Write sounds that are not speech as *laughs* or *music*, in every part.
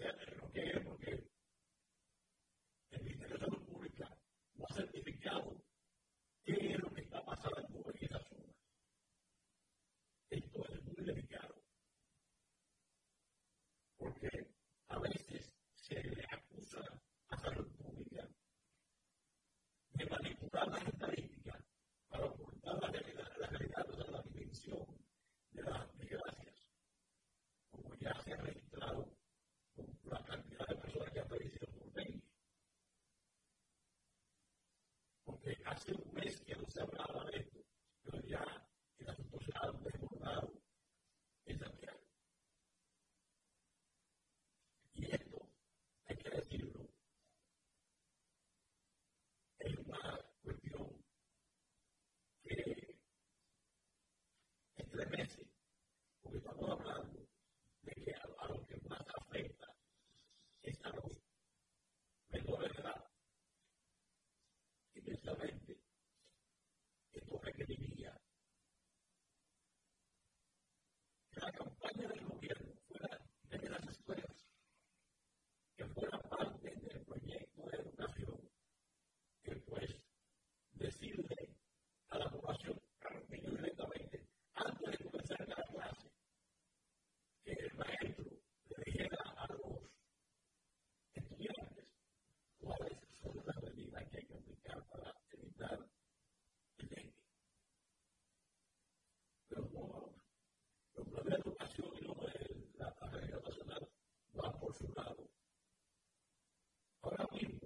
said, okay, okay, va por su lado. Ahora mismo,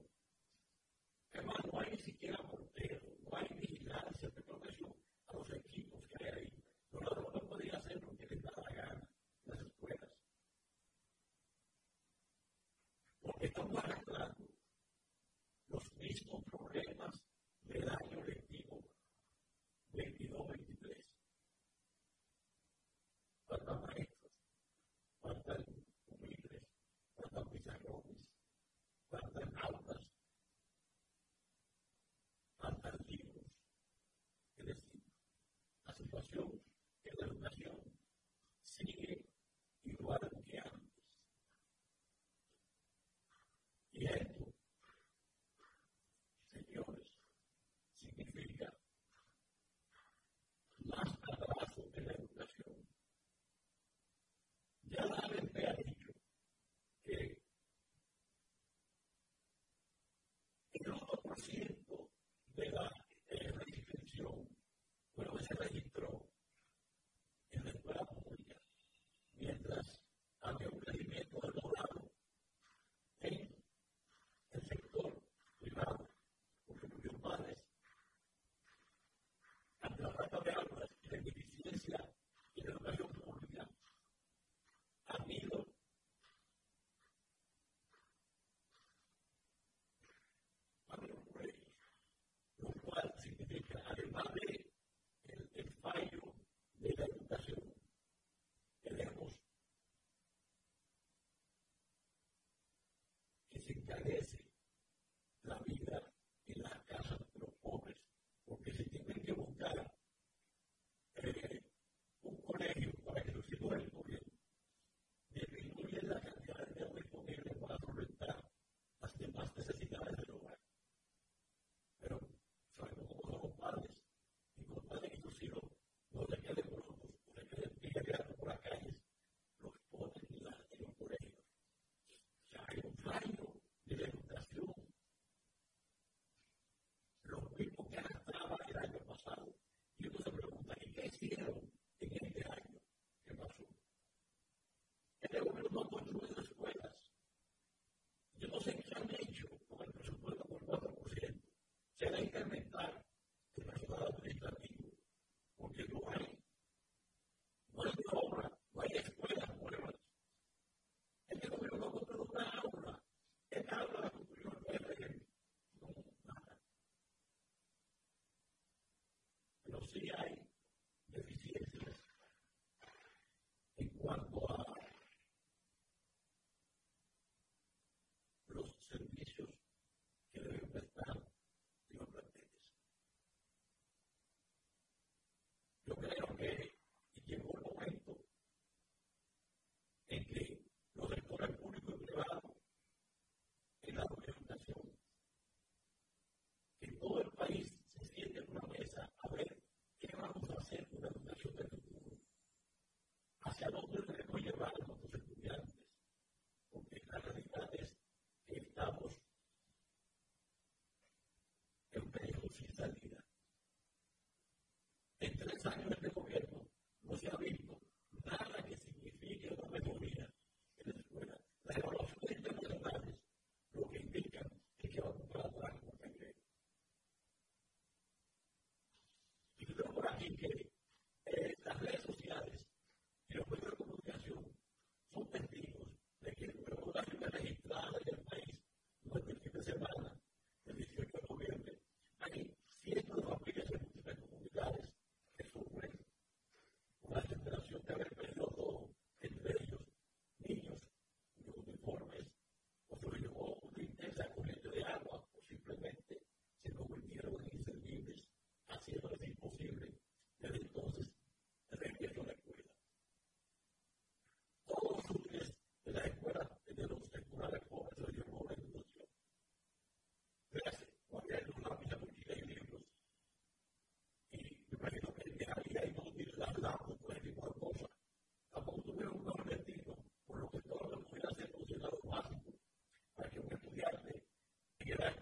de la eh, reinscripción, pero ese registro en la escuela pública, mientras había un registro. it is. settled in Gracias.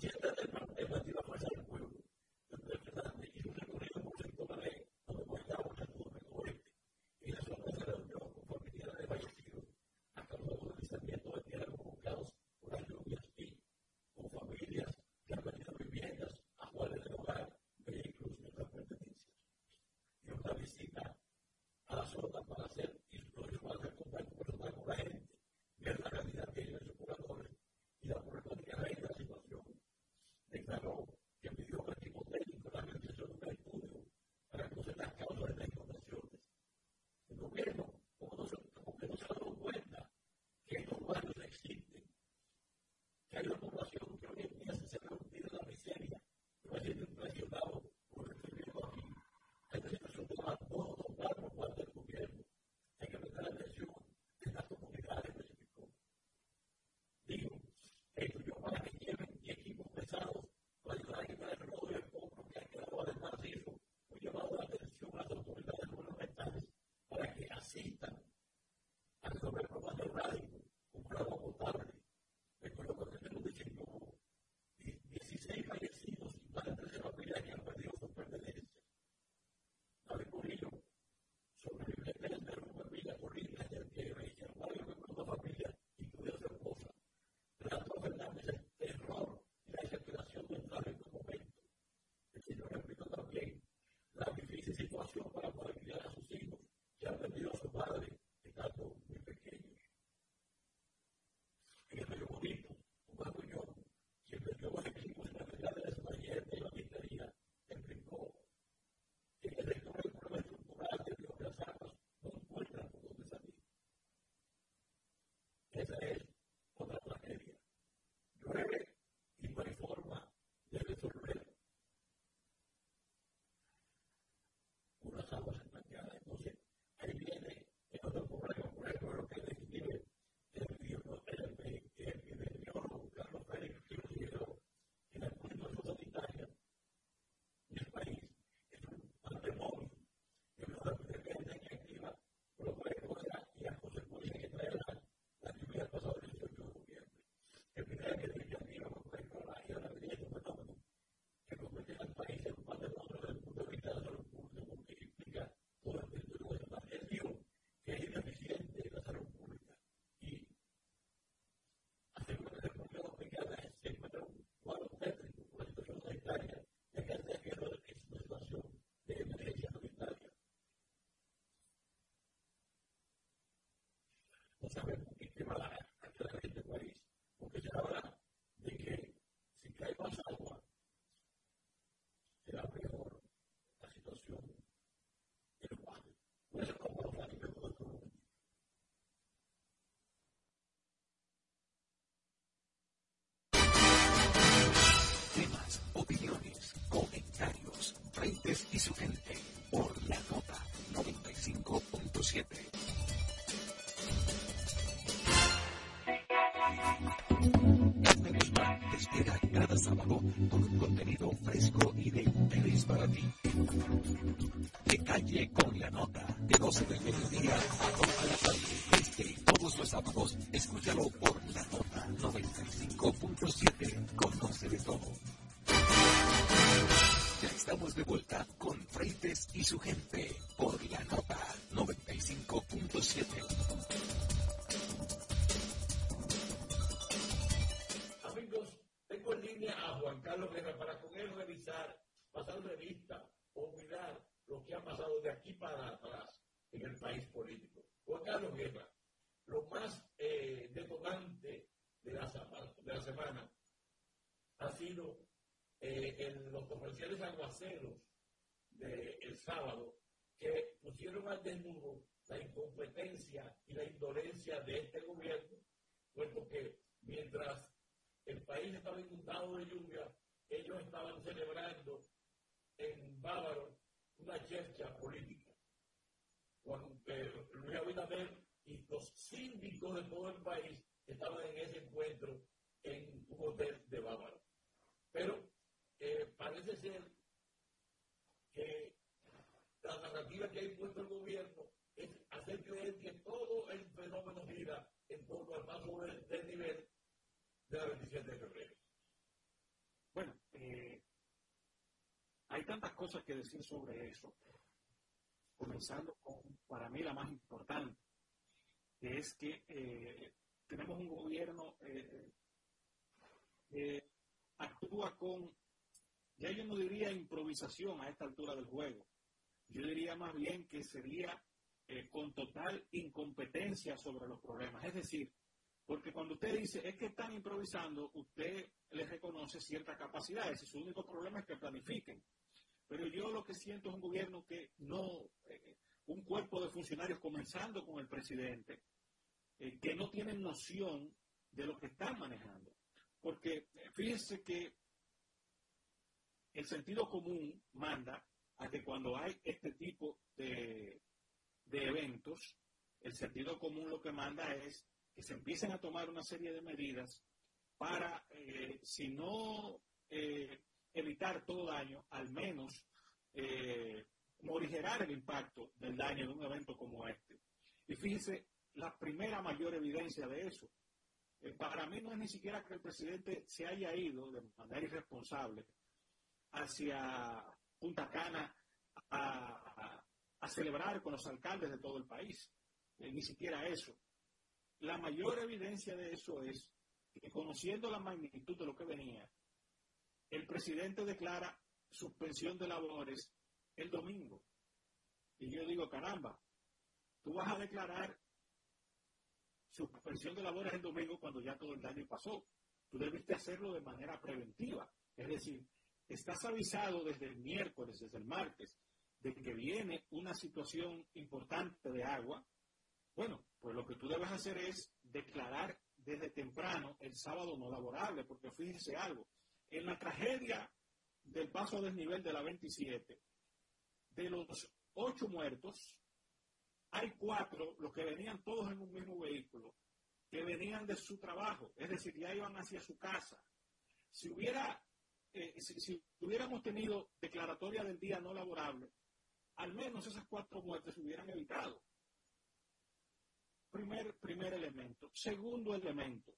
Каких-то y con un contenido fresco y de interés para ti. De de todo el país estaban en ese encuentro en un hotel de Bávaro. Pero eh, parece ser que la narrativa que ha impuesto el gobierno es hacer creer que todo el fenómeno gira en torno al paso del, nivel de la 27 de febrero. Bueno, eh, hay tantas cosas que decir sobre eso, comenzando con, para mí, la más importante, que es que eh, tenemos un gobierno que actúa con ya yo no diría improvisación a esta altura del juego. Yo diría más bien que sería eh, con total incompetencia sobre los problemas. Es decir, porque cuando usted dice es que están improvisando, usted le reconoce cierta capacidad. Ese su único problema es que planifiquen. Pero yo lo que siento es un gobierno que no, eh, un cuerpo de funcionarios comenzando con el presidente, eh, que no tienen noción de lo que están manejando. Porque fíjense que el sentido común manda a que cuando hay este tipo de, eventos, el sentido común lo que manda es que se empiecen a tomar una serie de medidas para, eh, si no eh, evitar todo daño, al menos eh, morigerar el impacto del daño de un evento como este. Y fíjese, la primera mayor evidencia de eso, para mí no es ni siquiera que el presidente se haya ido de manera irresponsable hacia Punta Cana a, celebrar con los alcaldes de todo el país. Eh, ni siquiera eso. La mayor evidencia de eso es que conociendo la magnitud de lo que venía, el presidente declara suspensión de labores el domingo. Y yo digo, caramba, tú vas a declarar suspensión de labores el domingo cuando ya todo el daño pasó. Tú debiste hacerlo de manera preventiva. Es decir, estás avisado desde el miércoles, desde el martes, de que viene una situación importante de agua. Bueno, pues lo que tú debes hacer es declarar desde temprano el sábado no laborable, porque fíjense algo, en la tragedia del paso a desnivel de la 27, de los ocho muertos, hay cuatro, los que venían todos en un mismo vehículo, que venían de su trabajo, es decir, ya iban hacia su casa. Si hubiera, eh, si, hubiéramos tenido declaratoria del día no laborable, al menos esas cuatro muertes se hubieran evitado. Primer, primer elemento. Segundo elemento,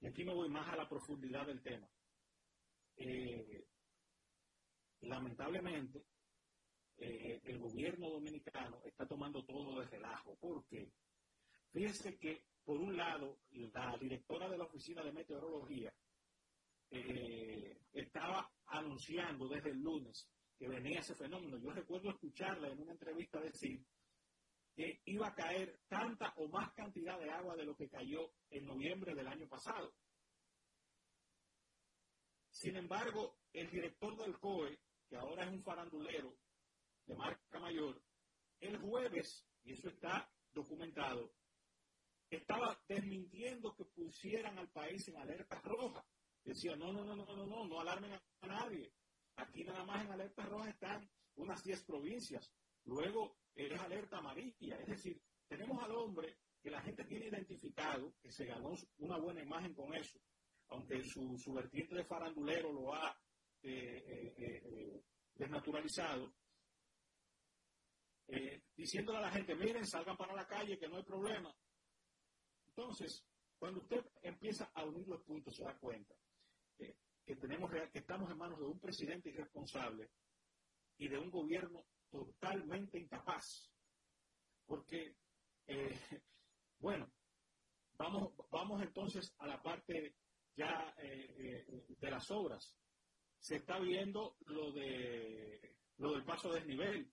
y aquí me voy más a la profundidad del tema. Eh, lamentablemente, eh, el gobierno dominicano está tomando todo de relajo. ¿Por qué? Fíjese que, por un lado, la directora de la Oficina de Meteorología eh, estaba anunciando desde el lunes que venía ese fenómeno. Yo recuerdo escucharla en una entrevista decir que iba a caer tanta o más cantidad de agua de lo que cayó en noviembre del año pasado. Sin embargo, el director del COE, que ahora es un farandulero de marca mayor, el jueves, y eso está documentado, estaba desmintiendo que pusieran al país en alerta roja. Decía, no, no, no, no, no, no, no alarmen a nadie. Aquí nada más en alerta roja están unas 10 provincias. Luego es alerta amarilla. Es decir, tenemos al hombre que la gente tiene identificado, que se ganó una buena imagen con eso, aunque su, vertiente de farandulero lo ha eh, eh, eh, desnaturalizado, diciéndole a la gente, miren, salgan para la calle, que no hay problema. Entonces, cuando usted empieza a unir los puntos, se da cuenta que, tenemos, que estamos en manos de un presidente irresponsable y de un gobierno totalmente incapaz. Porque, eh, *laughs* bueno, vamos, vamos entonces a la parte ya eh, eh, de las obras. Se está viendo lo, de, lo del paso a desnivel,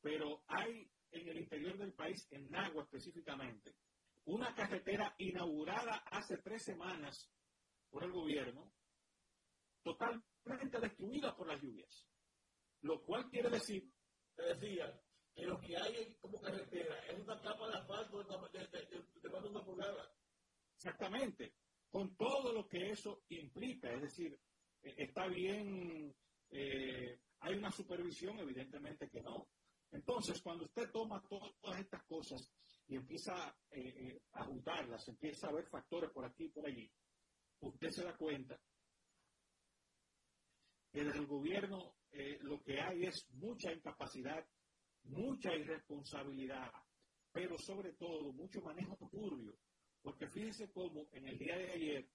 pero hay en el interior del país, en Nagua específicamente, una carretera inaugurada hace tres semanas por el gobierno, totalmente destruida por las lluvias. Lo cual quiere decir, te decía, que lo que hay como carretera es una capa de asfalto de, de, de, una pulgada. Exactamente, con todo lo que eso implica, es decir, eh, está bien, eh, hay una supervisión, evidentemente que no. Entonces, cuando usted toma todas estas cosas y empieza eh, a juntarlas, empieza a ver factores por aquí y por allí, usted se da cuenta que desde el gobierno eh, lo que hay es mucha incapacidad, mucha irresponsabilidad, pero sobre todo mucho manejo turbio. Porque fíjense cómo en el día de ayer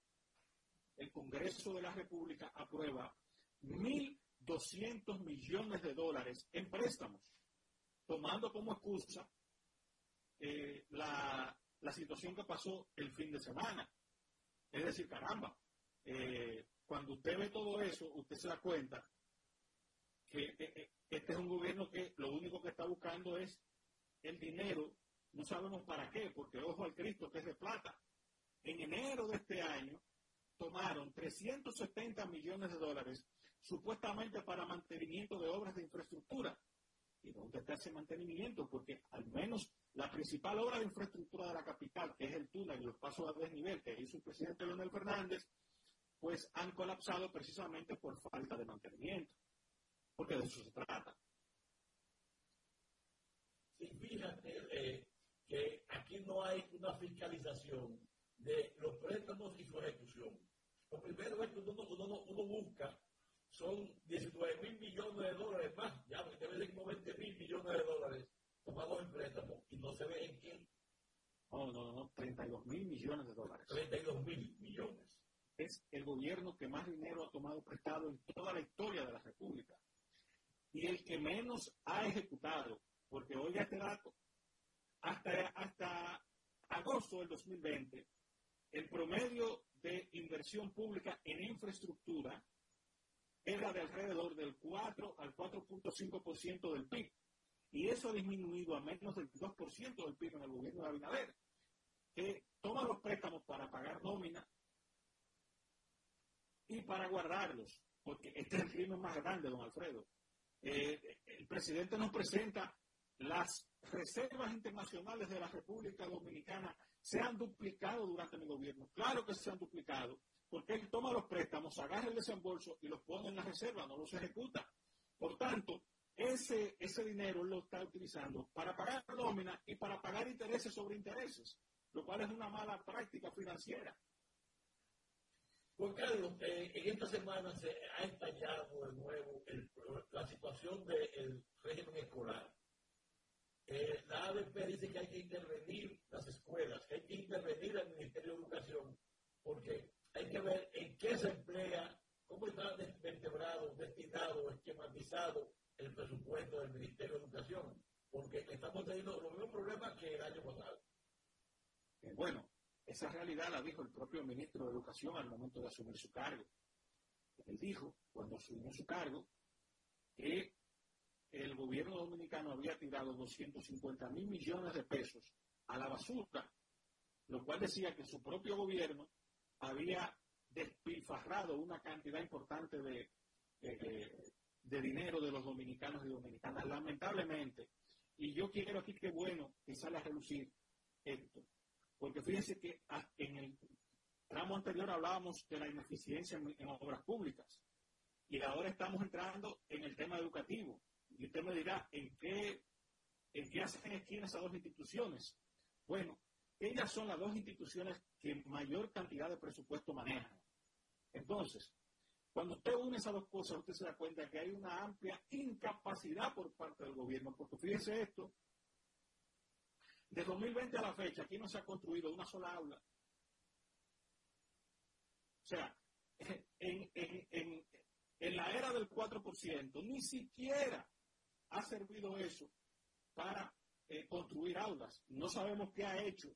el Congreso de la República aprueba 1.200 millones de dólares en préstamos, tomando como excusa eh, la, situación que pasó el fin de semana. Es decir, caramba, eh, cuando usted ve todo eso, usted se da cuenta que este es un gobierno que lo único que está buscando es el dinero, no sabemos para qué, porque ojo al Cristo que es de plata. En enero de este año tomaron 370 millones de dólares supuestamente para mantenimiento de obras de infraestructura. ¿Y dónde está ese mantenimiento? Porque al menos la principal obra de infraestructura de la capital, que es el túnel y los pasos a desnivel que hizo el presidente Leonel Fernández, pues han colapsado precisamente por falta de mantenimiento, porque de eso se trata. Sí, fíjate eh, que aquí no hay una fiscalización de los préstamos y su ejecución. Lo primero es que uno, uno, busca, son 19 mil millones de dólares más, ya porque debe ser como 20 mil millones de dólares tomados en préstamos y no se ve en quién. No, no, no, 32 mil millones de dólares. 32 mil millones es el gobierno que más dinero ha tomado prestado en toda la historia de la República. Y el que menos ha ejecutado, porque oiga este dato, hasta, hasta agosto del 2020, el promedio de inversión pública en infraestructura era de alrededor del 4 al 4.5% del PIB. Y eso ha disminuido a menos del 2% del PIB en el gobierno de Abinader, que toma los préstamos para pagar nómina y para guardarlos, porque este es el crimen más grande, don Alfredo. Eh, el presidente nos presenta las reservas internacionales de la República Dominicana se han duplicado durante mi gobierno. Claro que se han duplicado, porque él toma los préstamos, agarra el desembolso y los pone en la reserva, no los ejecuta. Por tanto, ese, ese dinero lo está utilizando para pagar nómina y para pagar intereses sobre intereses, lo cual es una mala práctica financiera. Juan eh, en esta semana se ha estallado de nuevo la situación del régimen escolar. Eh, la ABP dice que hay que intervenir las escuelas, que hay que intervenir el Ministerio de Educación, porque hay que ver en qué se emplea, cómo está vertebrado, destinado, esquematizado el presupuesto del Ministerio de Educación, porque estamos teniendo los mismos problemas que el año pasado. Eh, bueno, esa realidad la dijo el propio ministro de Educación al momento de asumir su cargo. Él dijo, cuando asumió su cargo, que el gobierno dominicano había tirado 250 mil millones de pesos a la basura, lo cual decía que su propio gobierno había despilfarrado una cantidad importante de, de dinero de los dominicanos y dominicanas. Lamentablemente, y yo quiero aquí que bueno que sale a relucir esto, porque fíjense que en el tramo anterior hablábamos de la ineficiencia en, obras públicas y ahora estamos entrando en el tema educativo. Y usted me dirá, ¿en qué, en qué hacen esquina esas dos instituciones? Bueno, ellas son las dos instituciones que mayor cantidad de presupuesto manejan. Entonces, cuando usted une esas dos cosas, usted se da cuenta que hay una amplia incapacidad por parte del gobierno, porque fíjese esto, de 2020 a la fecha, aquí no se ha construido una sola aula. O sea, en, la era del 4%, ni siquiera ha servido eso para eh, construir aulas. No sabemos qué ha hecho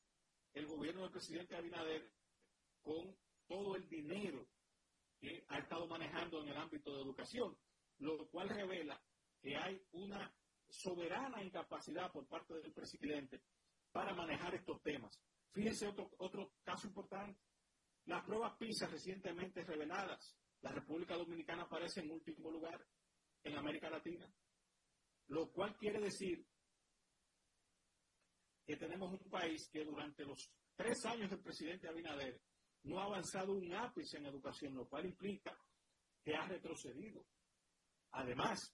el gobierno del presidente Abinader con todo el dinero que ha estado manejando en el ámbito de educación, lo cual revela que hay una soberana incapacidad por parte del presidente para manejar estos temas. Fíjense otro, otro caso importante. Las pruebas PISA recientemente reveladas. La República Dominicana aparece en último lugar en América Latina, lo cual quiere decir que tenemos un país que durante los tres años del presidente Abinader no ha avanzado un ápice en educación, lo cual implica que ha retrocedido. Además,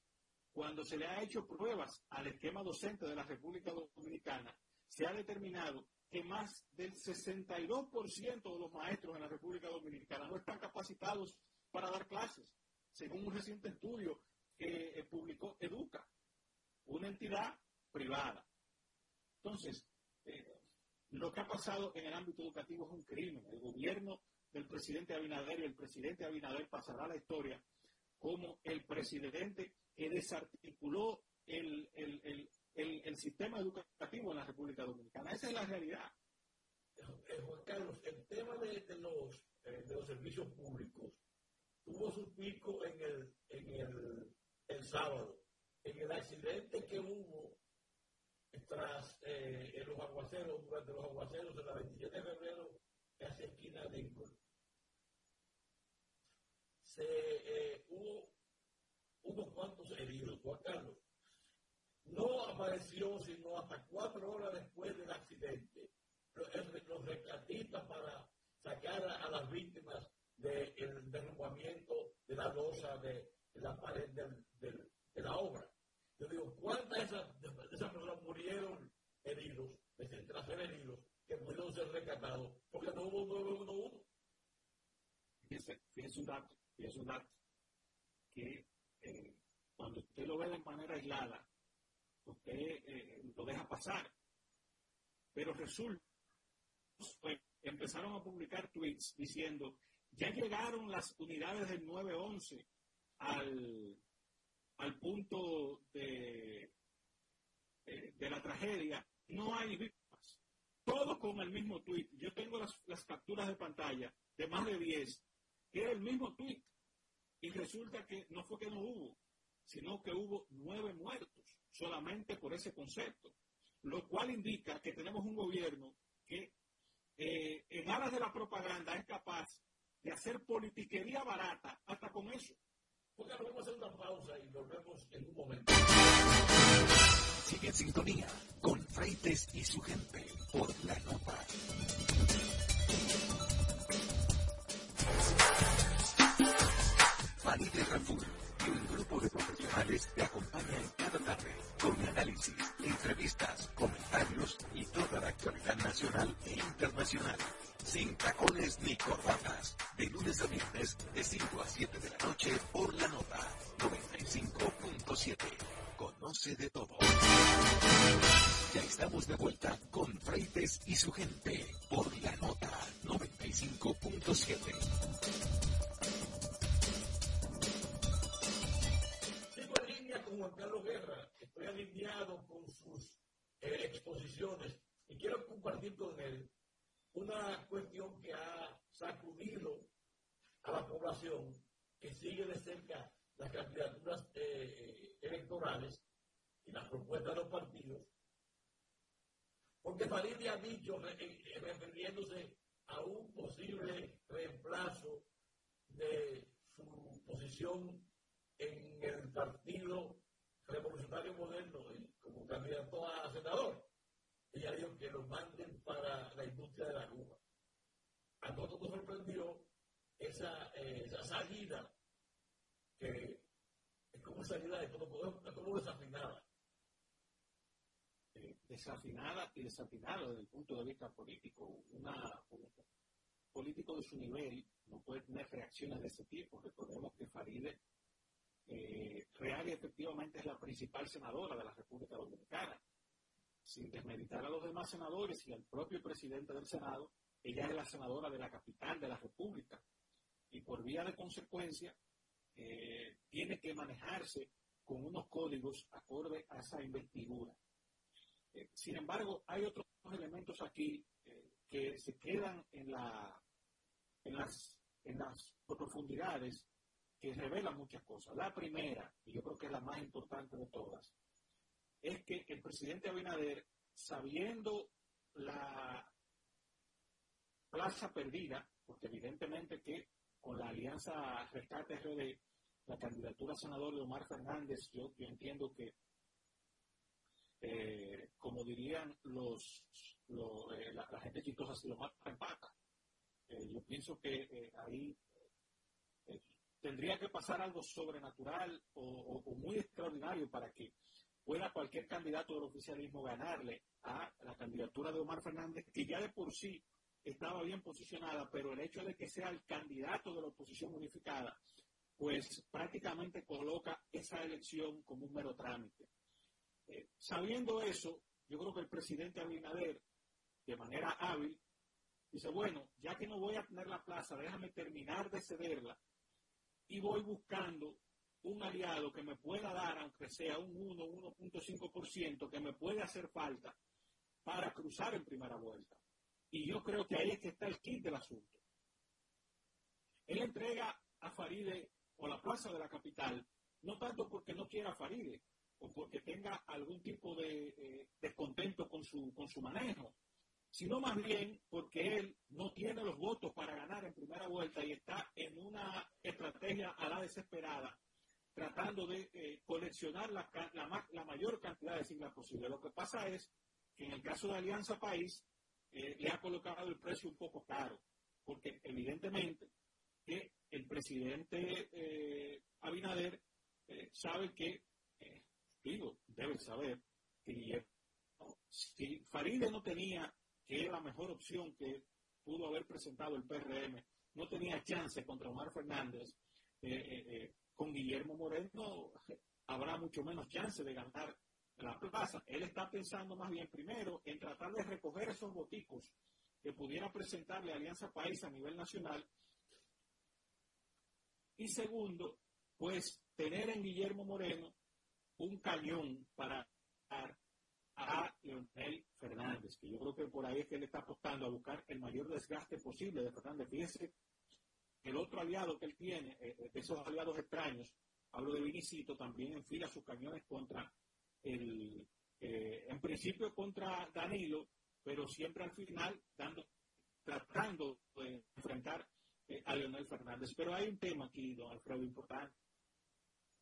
cuando se le ha hecho pruebas al esquema docente de la República Dominicana, se ha determinado que más del 62% de los maestros en la República Dominicana no están capacitados para dar clases, según un reciente estudio que eh, publicó Educa, una entidad privada. Entonces, eh, lo que ha pasado en el ámbito educativo es un crimen. El gobierno del presidente Abinader y el presidente Abinader pasará a la historia como el presidente que desarticuló el, el, sistema educativo en la República Dominicana. Esa es la realidad. Eh, Juan Carlos, el tema de, los, eh, de los servicios públicos tuvo su pico en el, en el, el sábado, en el accidente que hubo tras eh, los aguaceros, durante los aguaceros de la 27 de febrero, casi esquina de Lincoln. Se, eh, hubo unos cuantos heridos, Juan Carlos no apareció sino hasta cuatro horas después del accidente. Los, rescatistas para sacar a, las víctimas del derrumbamiento de la losa de, la pared de la obra. Yo digo, ¿cuántas de esas, personas murieron heridos, tras ser heridos, que pudieron ser rescatados? Porque no hubo 911. Fíjese, fíjese un dato, fíjese un dato, que eh, cuando usted lo ve de manera aislada, usted eh, lo deja pasar. Pero resulta, pues, empezaron a publicar tweets diciendo, ya llegaron las unidades del 911 al, al punto de, eh, de la tragedia, no hay víctimas. Todos con el mismo tweet. Yo tengo las, capturas de pantalla de más de 10, que era el mismo tweet. Y resulta que no fue que no hubo, sino que hubo nueve muertos. Solamente por ese concepto, lo cual indica que tenemos un gobierno que eh, en aras de la propaganda es capaz de hacer politiquería barata hasta con eso. Porque vamos a hacer una pausa y volvemos en un momento. Sigue en sintonía con Freites y su gente por la nota. Desafinada y desafinada desde el punto de vista político. Una, un político de su nivel no puede tener reacciones de ese tipo. Recordemos que Faride eh, real y efectivamente es la principal senadora de la República Dominicana sin desmeditar a los demás senadores y al propio presidente del Senado, ella es la senadora de la capital de la República y por vía de consecuencia eh, tiene que manejarse con unos códigos acorde a esa investidura. Eh, sin embargo, hay otros elementos aquí eh, que se quedan en, la, en, las, en las profundidades que revelan muchas cosas. La primera, y yo creo que es la más importante de todas, es que el presidente Abinader, sabiendo la plaza perdida, porque evidentemente que con la alianza Rescate RD, la candidatura a senador de Omar Fernández, yo, entiendo que, eh, como dirían los, eh, la, gente chistosa, se lo mata empata. Eh, yo pienso que ahí tendría que pasar algo sobrenatural o, muy extraordinario para que pueda cualquier candidato del oficialismo ganarle a la candidatura de Omar Fernández, que ya de por sí estaba bien posicionada, pero el hecho de que sea el candidato de la oposición unificada, pues prácticamente coloca esa elección como un mero trámite. Eh, sabiendo eso, yo creo que el presidente Abinader, de manera hábil, dice, bueno, ya que no voy a tener la plaza, déjame terminar de cederla y voy buscando un aliado que me pueda dar, aunque sea un 1, 1.5%, que me puede hacer falta para cruzar en primera vuelta. Y yo creo que ahí es que está el kit del asunto. Él entrega a Faride o la plaza de la capital, no tanto porque no quiera Faride o porque tenga algún tipo de eh, descontento con su, con su manejo, sino más bien porque él no tiene los votos para ganar en primera vuelta y está en una estrategia a la desesperada tratando de eh, coleccionar la, la, mayor cantidad de siglas posible. Lo que pasa es que en el caso de Alianza País eh, le ha colocado el precio un poco caro, porque evidentemente que el presidente eh, Abinader sabe que, digo, debe saber que si Faride no tenía, que la mejor opción que pudo haber presentado el PRM, no tenía chance contra Omar Fernández, con Guillermo Moreno habrá mucho menos chance de ganar la plaza. Él está pensando más bien primero en tratar de recoger esos boticos que pudiera presentarle Alianza País a nivel nacional. Y segundo, pues tener en Guillermo Moreno un cañón para a Leonel Fernández, que yo creo que por ahí es que él está apostando a buscar el mayor desgaste posible de Fernández. Fíjese el otro aliado que él tiene, eh, esos aliados extraños, hablo de Vinicito, también enfila sus cañones contra el, principio contra Danilo, pero siempre al final dando, tratando de enfrentar eh, a Leonel Fernández. Pero hay un tema aquí, don Alfredo, importante.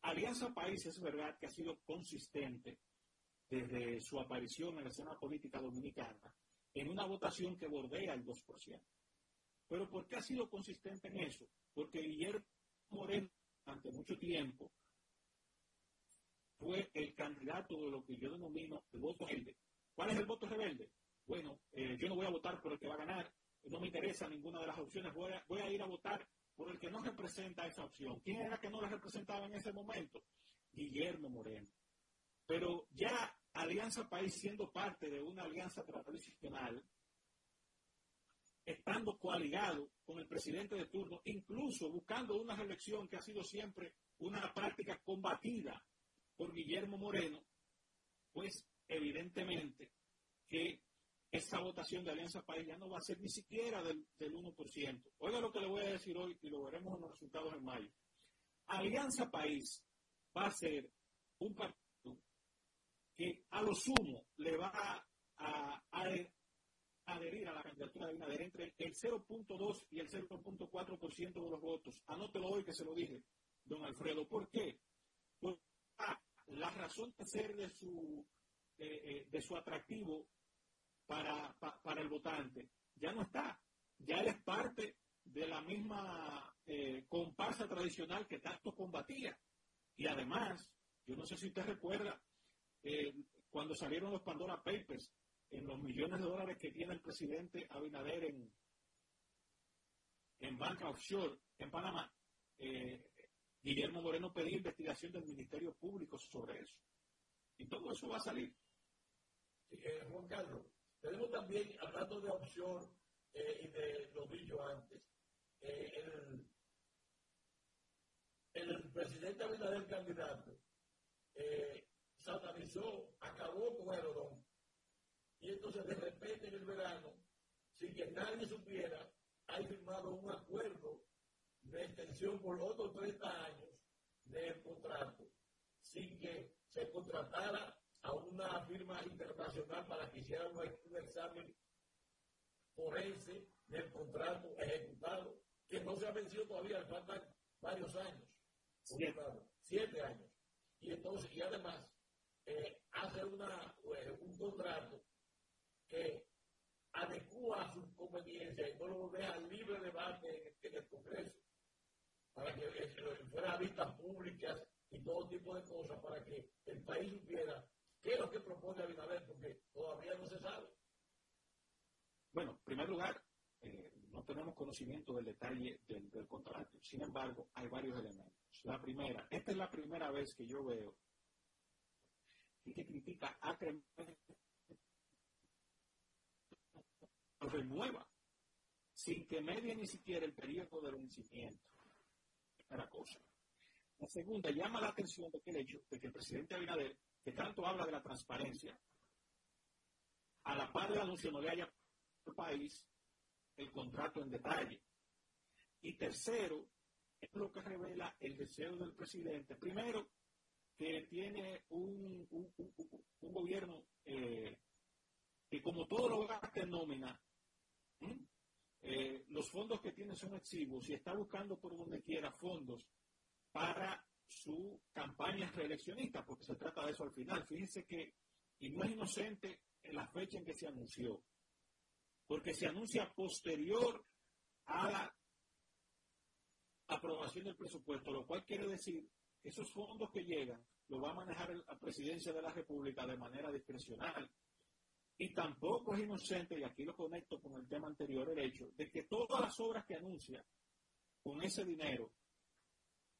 Alianza País es verdad que ha sido consistente desde su aparición en la escena política dominicana en una votación que bordea el 2%. Pero ¿por qué ha sido consistente en eso? Porque Guillermo Moreno, durante mucho tiempo, fue el candidato de lo que yo denomino el voto rebelde. ¿Cuál es el voto rebelde? Bueno, eh, yo no voy a votar por el que va a ganar, no me interesa ninguna de las opciones, voy a, voy a ir a votar por el que no representa esa opción. ¿Quién era que no la representaba en ese momento? Guillermo Moreno. Pero ya Alianza País siendo parte de una alianza tradicional, estando coaligado con el presidente de turno, incluso buscando una reelección que ha sido siempre una práctica combatida por Guillermo Moreno, pues evidentemente que esa votación de Alianza País ya no va a ser ni siquiera del, del 1%. Oiga lo que le voy a decir hoy y lo veremos en los resultados en mayo. Alianza País va a ser un partido que a lo sumo le va a, adherir a la candidatura de Abinader entre el 0.2 y el 0.4% de los votos. Anótelo hoy que se lo dije, don Alfredo. ¿Por qué? Porque la razón de ser de su, eh, eh, de su atractivo para, para el votante ya no está. Ya él es parte de la misma eh, comparsa tradicional que tanto combatía. Y además, yo no sé si usted recuerda eh, cuando salieron los Pandora Papers, en los millones de dólares que tiene el presidente Abinader en, en banca offshore en Panamá, eh, Guillermo Moreno pedía investigación del Ministerio Público sobre eso. Y todo eso va a salir. Juan Carlos, tenemos también, hablando de offshore y de lo dicho antes, el, el presidente Abinader candidato satanizó, acabó con Herodón. Y entonces de repente en el verano, sin que nadie supiera, hay firmado un acuerdo de extensión por otros 30 años del contrato, sin que se contratara a una firma internacional para que hiciera un, examen forense del contrato ejecutado, que no se ha vencido todavía, faltan varios años. Siete años. Y entonces, y además, eh, hace una, eh, un contrato que adecua a su conveniencia y no lo deja libre debate en, el Congreso, para que eh, fuera vistas públicas y todo tipo de cosas, para que el país supiera qué es lo que propone Abinader, porque todavía no se sabe. Bueno, en primer lugar, no tenemos conocimiento del detalle del, contrato. Sin embargo, hay varios elementos. La primera, esta es la primera vez que yo veo que critica acremente renueva sin que medie ni siquiera el periodo de vencimiento. Primera cosa. La segunda, llama la atención de que el hecho de que el presidente Abinader, que tanto habla de la transparencia, a la par del anuncio no le haya país el contrato en detalle. Y tercero, es lo que revela el deseo del presidente, primero, que tiene un, un, gobierno eh, que como todo lo gasta en nómina, eh, los fondos que tiene son exiguos y está buscando por donde quiera fondos para su campaña reeleccionista, porque se trata de eso al final. Fíjense que, y no es inocente en la fecha en que se anunció, porque se anuncia posterior a la aprobación del presupuesto, lo cual quiere decir esos fondos que llegan los va a manejar la presidencia de la República de manera discrecional. Y tampoco es inocente, y aquí lo conecto con el tema anterior, el hecho de que todas las obras que anuncia con ese dinero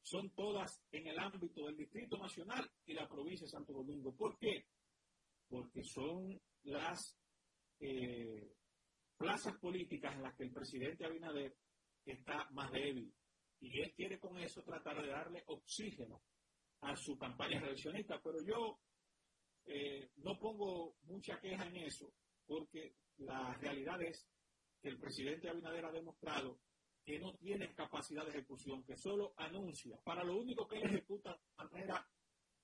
son todas en el ámbito del Distrito Nacional y la provincia de Santo Domingo. ¿Por qué? Porque son las eh, plazas políticas en las que el presidente Abinader está más débil. Y él quiere con eso tratar de darle oxígeno a su campaña reeleccionista, pero yo eh, no pongo mucha queja en eso, porque la realidad es que el presidente Abinader ha demostrado que no tiene capacidad de ejecución, que solo anuncia. Para lo único que ejecuta de manera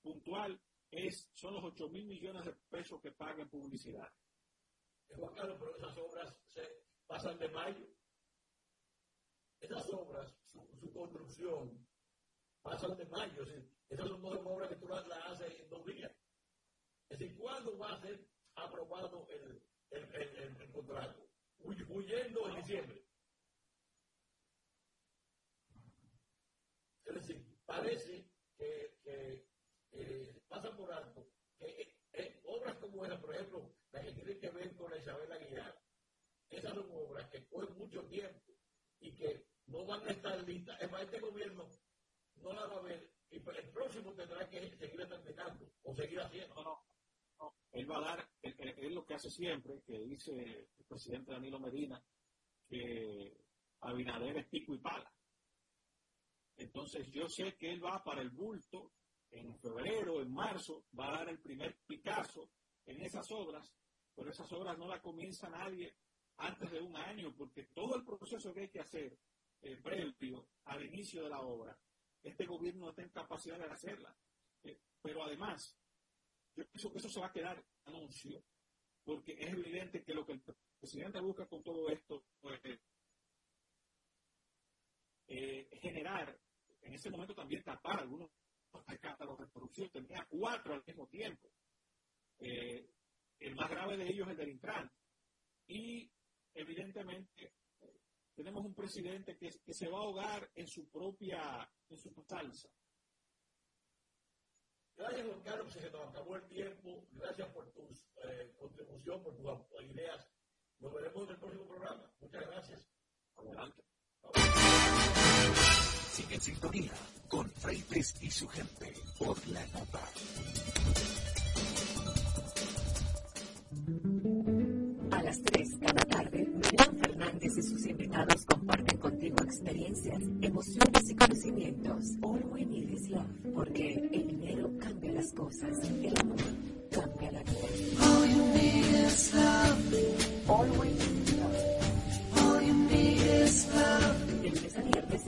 puntual es, son los 8 mil millones de pesos que paga en publicidad. Juan Carlos, pero esas obras se pasan de mayo. Esas obras, su, construcción, pasan de mayo. esas son dos obras que tú las, haces en dos días. Es decir, ¿cuándo va a ser aprobado el contrato? Huyendo en diciembre. Es decir, parece que, que eh, pasa por alto que eh, eh, obras como esa, por ejemplo, las que tienen que ver con la Isabel Aguilar, esas son obras que cogen mucho tiempo y que no van a estar listas. Es más, este gobierno no la va a ver y el próximo tendrá que seguir terminando o seguir haciendo. No, no, Él va a dar, es lo que hace siempre, que dice el presidente Danilo Medina, que Abinader es pico y pala. Entonces yo sé que él va para el bulto en febrero, en marzo, va a dar el primer Picasso en esas obras, pero esas obras no las comienza nadie antes de un año, porque todo el proceso que hay que hacer eh, previo al inicio de la obra, este gobierno no está en capacidad de hacerla. Eh, pero además, yo pienso que eso se va a quedar anuncio, porque es evidente que lo que el presidente busca con todo esto es eh, generar, en ese momento también tapar algunos catálogos de producción, tenía cuatro al mismo tiempo. Eh, el más grave de ellos es el del Intran. Y evidentemente tenemos un presidente que, que, se va a ahogar en su propia, en su salsa. Gracias, Juan Carlos, se nos acabó el tiempo. Gracias por tu eh, contribución, por tus ideas. Nos veremos en el próximo programa. Muchas gracias. Adelante. Sigue en sintonía con Freites y su gente por la nota. A las 3 cada tarde, Miriam Fernández y sus invitados comparten contigo experiencias, emociones y conocimientos. All we need is love, porque el dinero cambia las cosas, el amor cambia la vida. All you need is love. All we need is love. All you need is love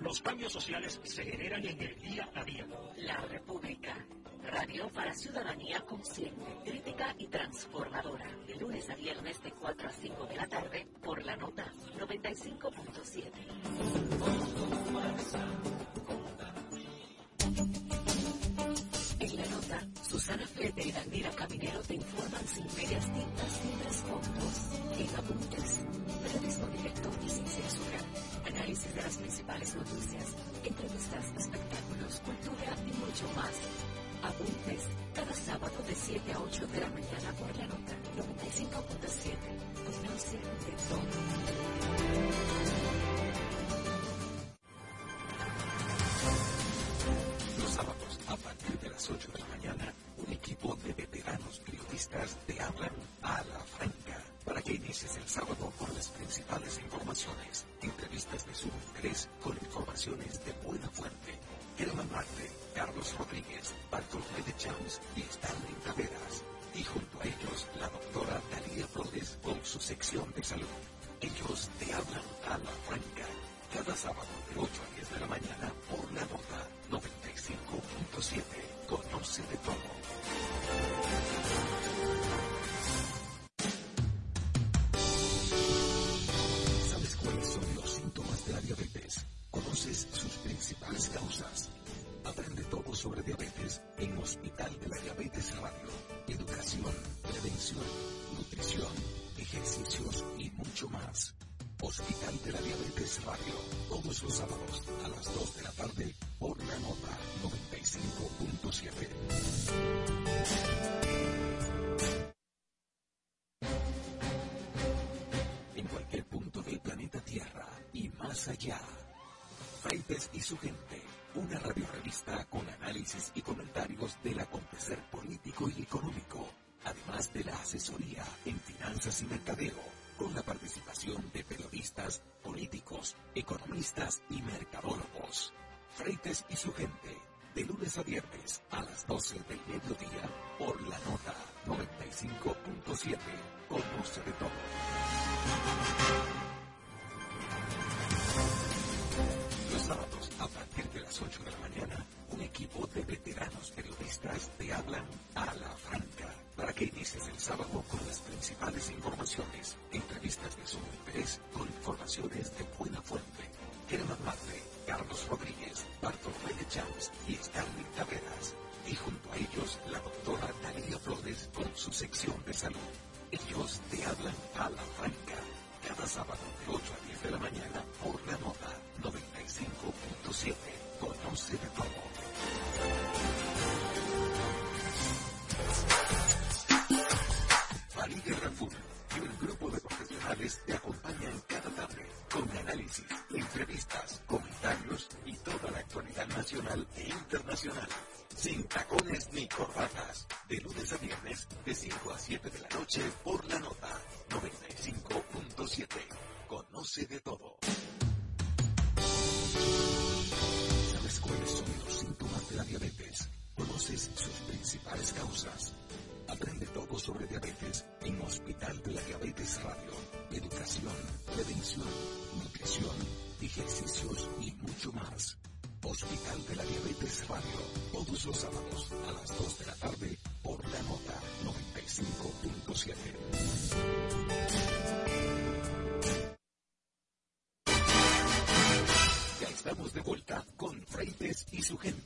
Los cambios sociales se generan en el día a día. La república. Radio para ciudadanía consciente, crítica y transformadora. De lunes a viernes de 4 a 5 de la tarde por la nota 95.7. Susana Flete y Daniela Caminero te informan sin medias tintas sin descontos. En apuntes, periodismo directo y sin censura. Análisis de las principales noticias, entrevistas, espectáculos, cultura y mucho más. Apuntes, cada sábado de 7 a 8 de la mañana por la nota 95.7. Conoce de todo. Te hablan a la franca para que inicies el sábado con las principales informaciones, entrevistas de su interés con informaciones de buena fuente. Germán Marte, Carlos Rodríguez, Bartolomé de Champs y Stanley Taveras. Y junto a ellos, la doctora Talía Flores con su sección de salud. Ellos te hablan a la franca cada sábado de 8 a 10 de la mañana por la nota 95.7. Conoce de todo. Sus principales causas. Aprende todo sobre diabetes en Hospital de la Diabetes Radio. Educación, prevención, nutrición, ejercicios y mucho más. Hospital de la Diabetes Radio. Todos los sábados a las 2 de la su gente una radio revista con análisis y comentarios del acontecer político y económico, además de la asesoría en finanzas y mercadeo, con la participación de periodistas, políticos, economistas y mercadólogos. Freites y su gente, de lunes a viernes a las las 8 de la mañana, un equipo de veteranos periodistas te hablan a la franca para que inicies el sábado con las principales informaciones, entrevistas de su interés con informaciones de buena fuente. Germán Marte, Carlos Rodríguez, Bartolomé de Champs y nutrición, ejercicios y mucho más. Hospital de la Diabetes Radio. Todos los sábados a las 2 de la tarde por la nota 95.7. Ya estamos de vuelta con Freites y su gente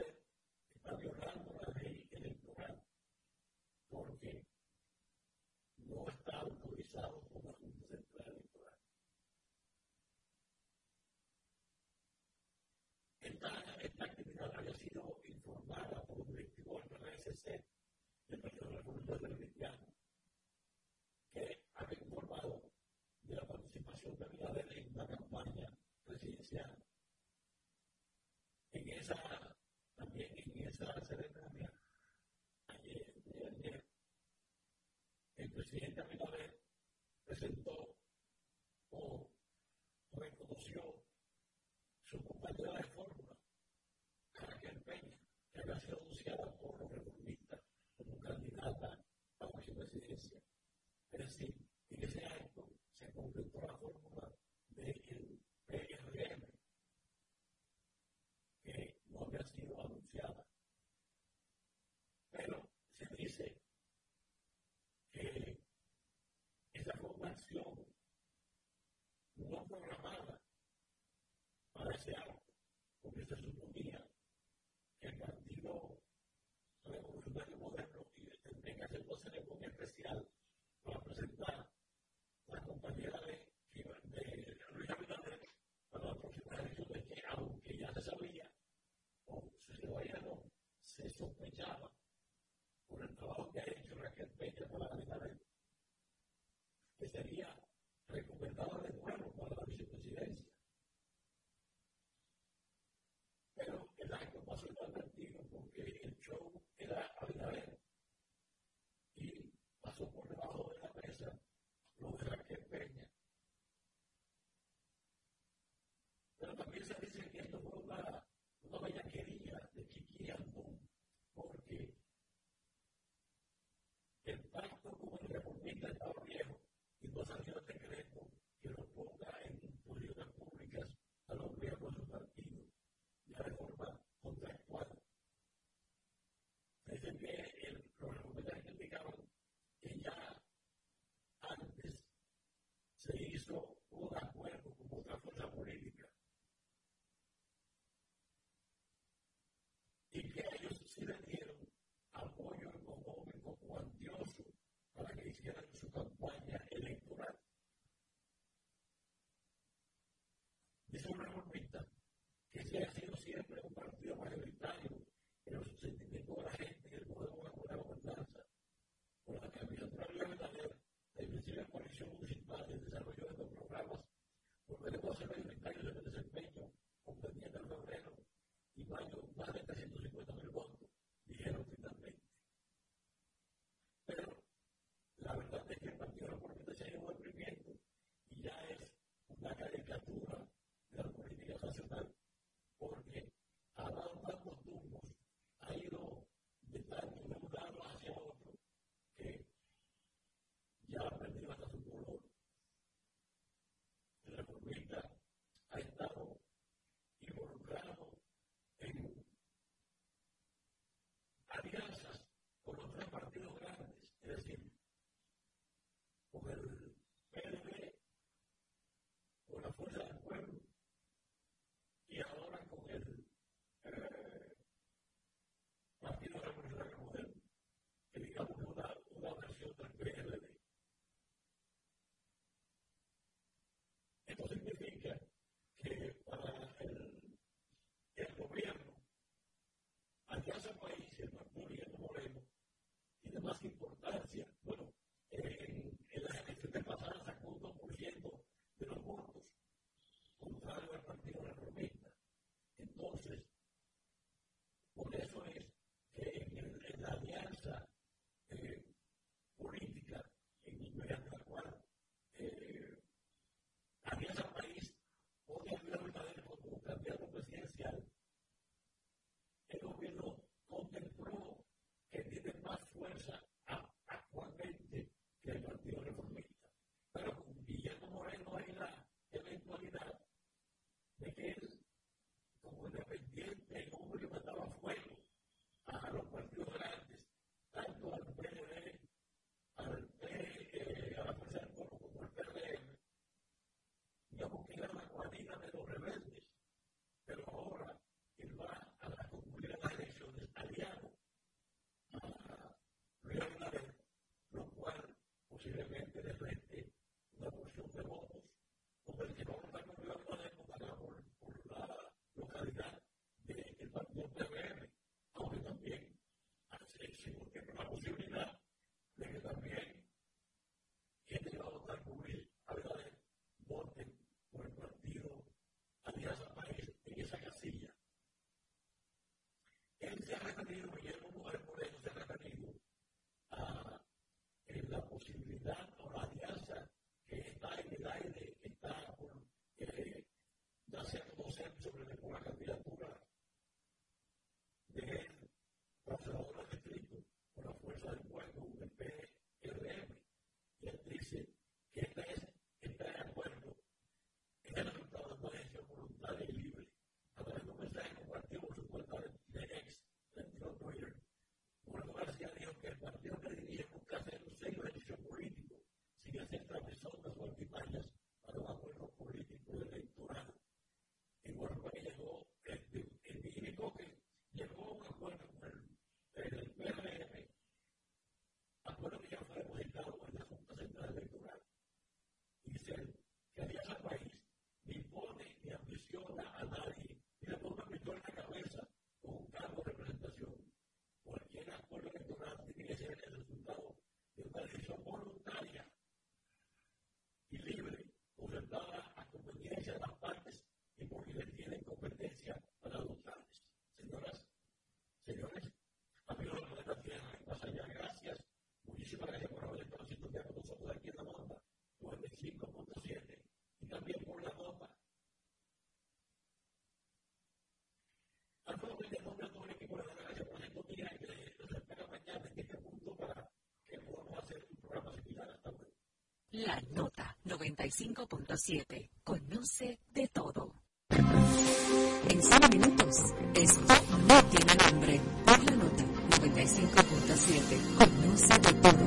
La Nota 95.7. Conoce de todo. En solo minutos, esto no tiene nombre. Por la Nota 95.7. Conoce de todo.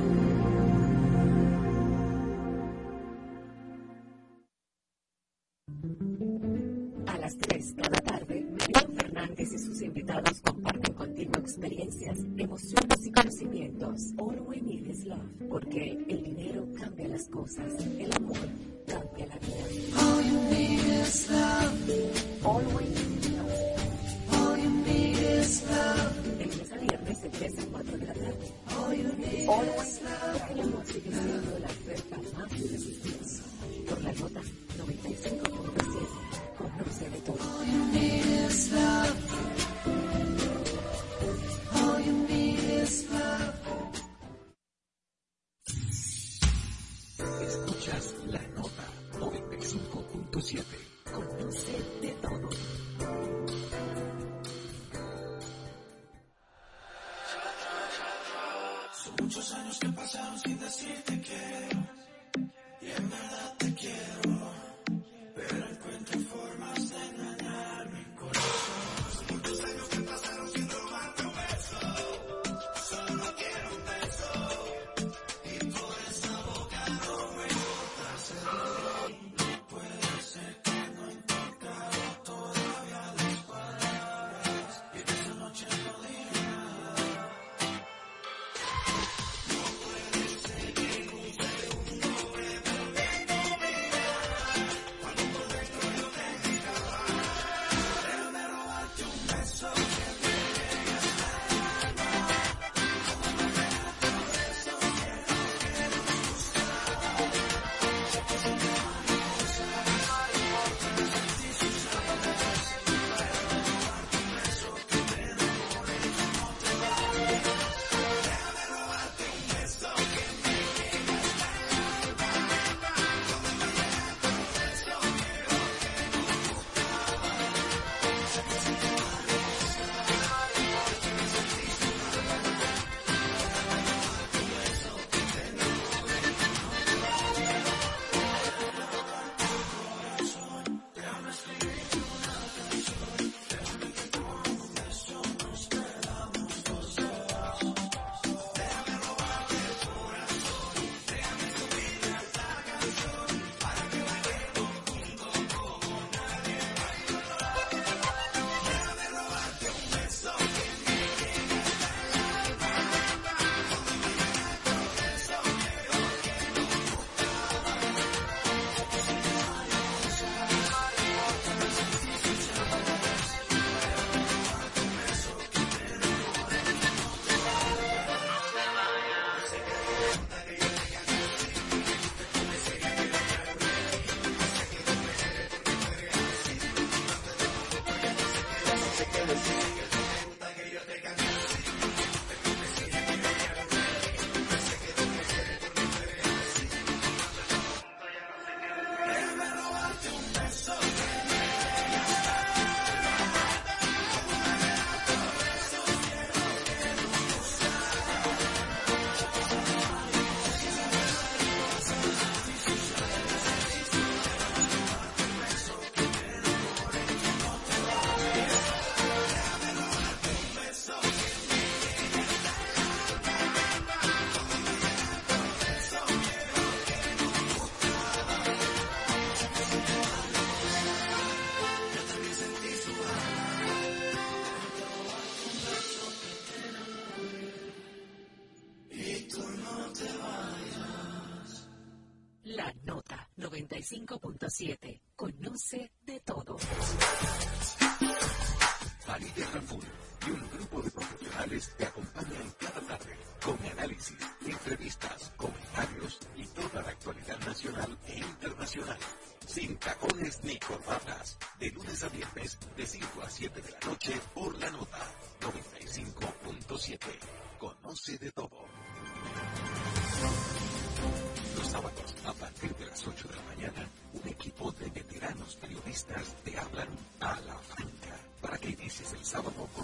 te hablan a la franca para que inicies el sábado con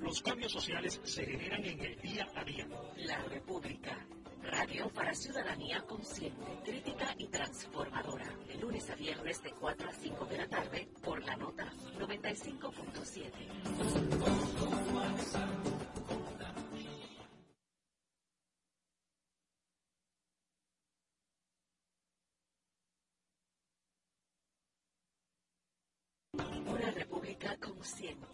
Los cambios sociales se generan en el día a día. La república. Radio para ciudadanía consciente, crítica y transformadora. De lunes a viernes de 4 a 5 de la tarde por la nota 95.7. Una república consciente.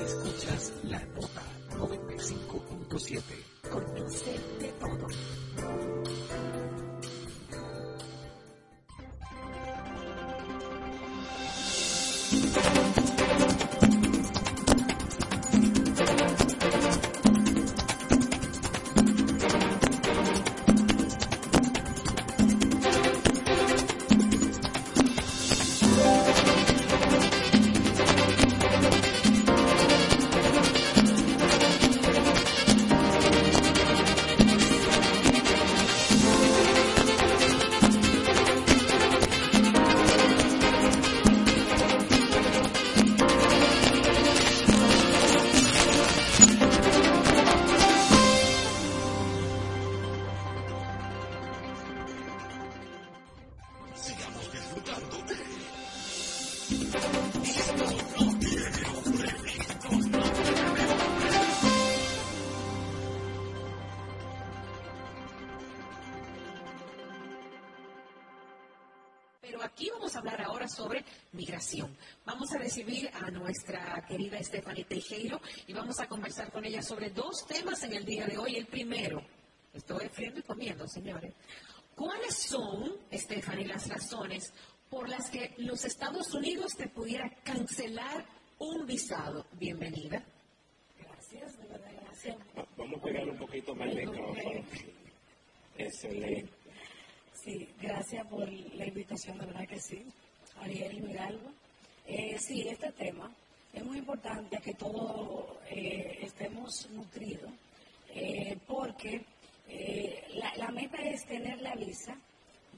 Escuchas la nota 95.7. Conoce de todo. Conversar con ella sobre dos temas en el día de hoy. El primero, estoy friendo y comiendo, señores. ¿Cuáles son, Stephanie, las razones por las que los Estados Unidos te pudiera cancelar un visado? Bienvenida. Gracias, de verdad, gracias. Vamos a pegar un poquito más el micrófono. Excelente. Sí, gracias por la invitación, de verdad que sí. Ariel y Miralba. Eh, sí, este tema es muy importante que todos eh, estemos nutridos, eh, porque eh, la, meta es tener la visa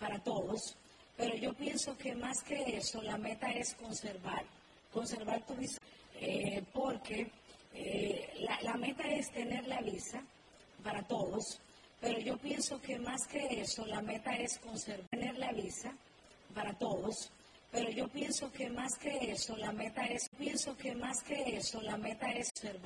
para todos, pero yo pienso que más que eso, la meta es conservar, conservar tu visa, porque la, la meta es tener la visa para todos, pero yo pienso que más que eso, la meta es conservar, la visa para todos, pero yo pienso que más que eso, la meta es, pienso que más que eso, la meta es conservar